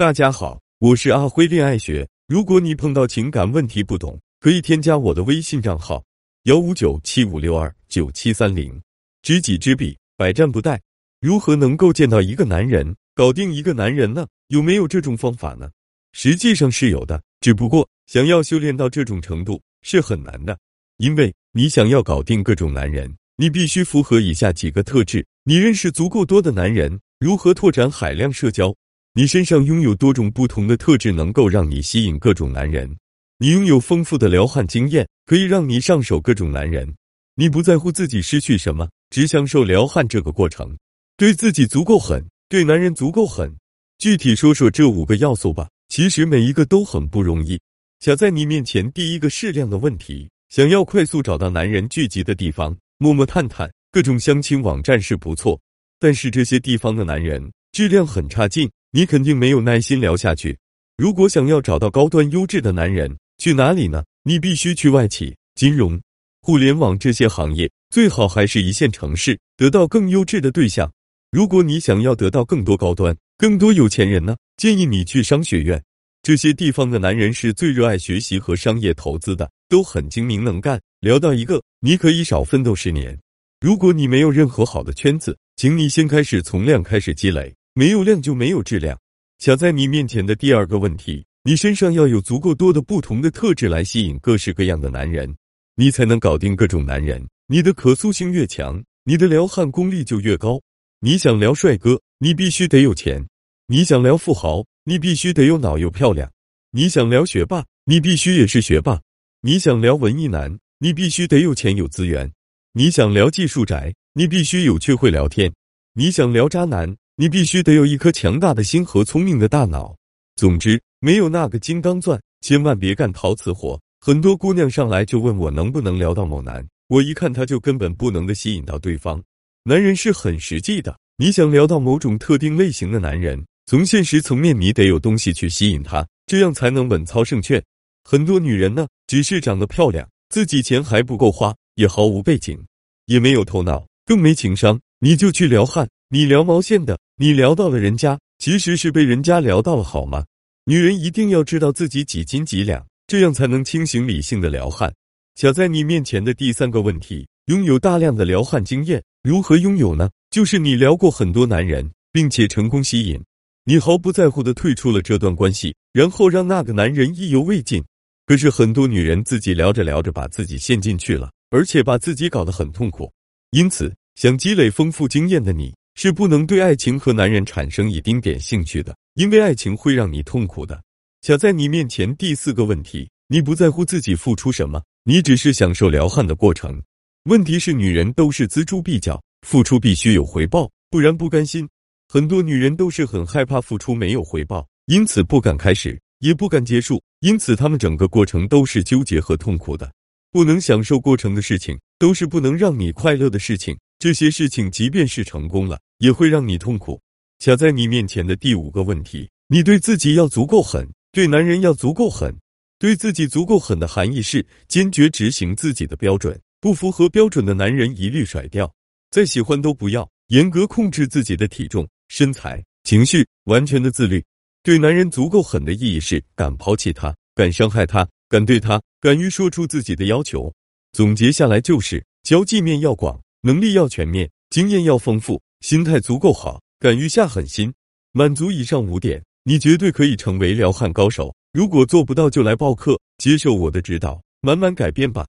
大家好，我是阿辉恋爱学。如果你碰到情感问题不懂，可以添加我的微信账号幺五九七五六二九七三零。知己知彼，百战不殆。如何能够见到一个男人，搞定一个男人呢？有没有这种方法呢？实际上是有的，只不过想要修炼到这种程度是很难的。因为你想要搞定各种男人，你必须符合以下几个特质：你认识足够多的男人，如何拓展海量社交？你身上拥有多种不同的特质，能够让你吸引各种男人。你拥有丰富的撩汉经验，可以让你上手各种男人。你不在乎自己失去什么，只享受撩汉这个过程。对自己足够狠，对男人足够狠。具体说说这五个要素吧。其实每一个都很不容易。卡在你面前第一个适量的问题，想要快速找到男人聚集的地方，摸摸探探，各种相亲网站是不错，但是这些地方的男人质量很差劲。你肯定没有耐心聊下去。如果想要找到高端优质的男人，去哪里呢？你必须去外企、金融、互联网这些行业，最好还是一线城市，得到更优质的对象。如果你想要得到更多高端、更多有钱人呢？建议你去商学院，这些地方的男人是最热爱学习和商业投资的，都很精明能干。聊到一个，你可以少奋斗十年。如果你没有任何好的圈子，请你先开始从量开始积累。没有量就没有质量。卡在你面前的第二个问题，你身上要有足够多的不同的特质来吸引各式各样的男人，你才能搞定各种男人。你的可塑性越强，你的撩汉功力就越高。你想撩帅哥，你必须得有钱；你想撩富豪，你必须得有脑又漂亮；你想撩学霸，你必须也是学霸；你想撩文艺男，你必须得有钱有资源；你想撩技术宅，你必须有趣会聊天；你想撩渣男。你必须得有一颗强大的心和聪明的大脑。总之，没有那个金刚钻，千万别干陶瓷活。很多姑娘上来就问我能不能聊到某男，我一看他就根本不能的吸引到对方。男人是很实际的，你想聊到某种特定类型的男人，从现实层面你得有东西去吸引他，这样才能稳操胜券。很多女人呢，只是长得漂亮，自己钱还不够花，也毫无背景，也没有头脑，更没情商，你就去撩汉。你聊毛线的？你聊到了人家，其实是被人家聊到了，好吗？女人一定要知道自己几斤几两，这样才能清醒理性的聊汉。卡在你面前的第三个问题，拥有大量的聊汉经验，如何拥有呢？就是你聊过很多男人，并且成功吸引，你毫不在乎的退出了这段关系，然后让那个男人意犹未尽。可是很多女人自己聊着聊着，把自己陷进去了，而且把自己搞得很痛苦。因此，想积累丰富经验的你。是不能对爱情和男人产生一丁点兴趣的，因为爱情会让你痛苦的。卡在你面前第四个问题，你不在乎自己付出什么，你只是享受撩汉的过程。问题是，女人都是锱铢必较，付出必须有回报，不然不甘心。很多女人都是很害怕付出没有回报，因此不敢开始，也不敢结束，因此她们整个过程都是纠结和痛苦的。不能享受过程的事情，都是不能让你快乐的事情。这些事情，即便是成功了。也会让你痛苦。卡在你面前的第五个问题，你对自己要足够狠，对男人要足够狠。对自己足够狠的含义是坚决执行自己的标准，不符合标准的男人一律甩掉，再喜欢都不要。严格控制自己的体重、身材、情绪，完全的自律。对男人足够狠的意义是敢抛弃他，敢伤害他，敢对他，敢于说出自己的要求。总结下来就是：交际面要广，能力要全面，经验要丰富。心态足够好，敢于下狠心，满足以上五点，你绝对可以成为撩汉高手。如果做不到，就来报课，接受我的指导，慢慢改变吧。